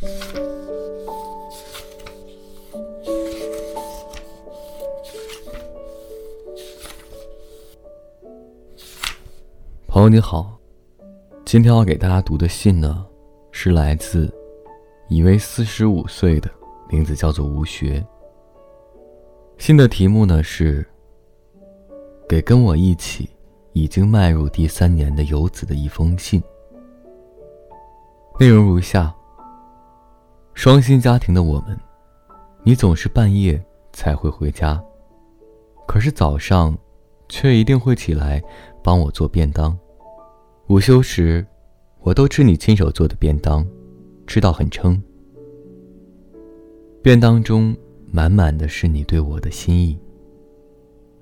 朋友你好，今天要给大家读的信呢，是来自一位四十五岁的，名字叫做吴学。信的题目呢是给跟我一起已经迈入第三年的游子的一封信。内容如下：双薪家庭的我们，你总是半夜才会回家，可是早上却一定会起来帮我做便当。午休时，我都吃你亲手做的便当，吃到很撑。便当中满满的是你对我的心意，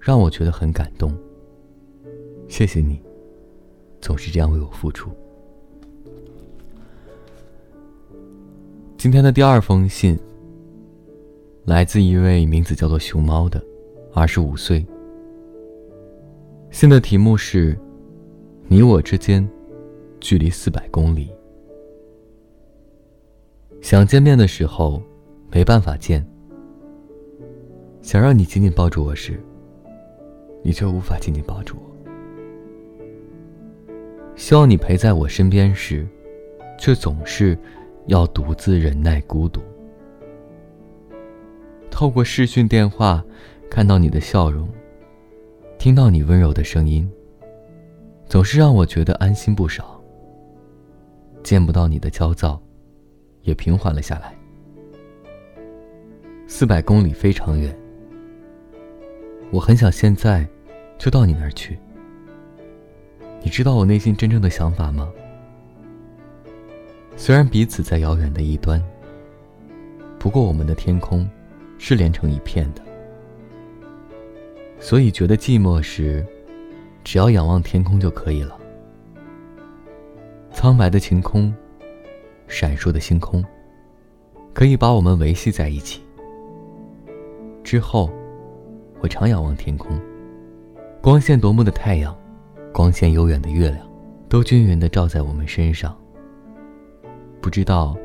让我觉得很感动。谢谢你，总是这样为我付出。今天的第二封信，来自一位名字叫做熊猫的，二十五岁。信的题目是。你我之间，距离四百公里。想见面的时候，没办法见。想让你紧紧抱住我时，你却无法紧紧抱住我。希望你陪在我身边时，却总是要独自忍耐孤独。透过视讯电话，看到你的笑容，听到你温柔的声音。总是让我觉得安心不少。见不到你的焦躁，也平缓了下来。四百公里非常远，我很想现在就到你那儿去。你知道我内心真正的想法吗？虽然彼此在遥远的一端，不过我们的天空是连成一片的，所以觉得寂寞时。只要仰望天空就可以了。苍白的晴空，闪烁的星空，可以把我们维系在一起。之后，我常仰望天空，光线夺目的太阳，光线悠远的月亮，都均匀的照在我们身上。不知道，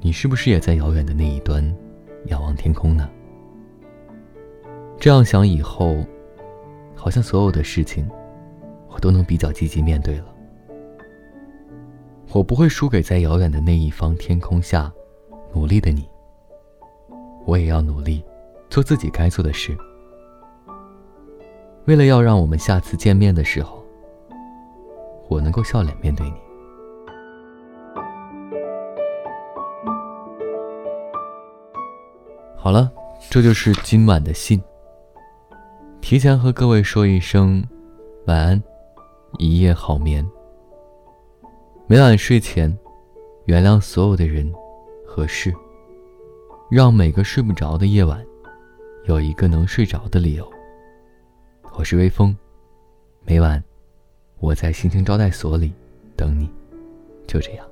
你是不是也在遥远的那一端，仰望天空呢？这样想以后。好像所有的事情，我都能比较积极面对了。我不会输给在遥远的那一方天空下努力的你。我也要努力，做自己该做的事。为了要让我们下次见面的时候，我能够笑脸面对你。好了，这就是今晚的信。提前和各位说一声晚安，一夜好眠。每晚睡前，原谅所有的人和事，让每个睡不着的夜晚有一个能睡着的理由。我是微风，每晚我在心情招待所里等你，就这样。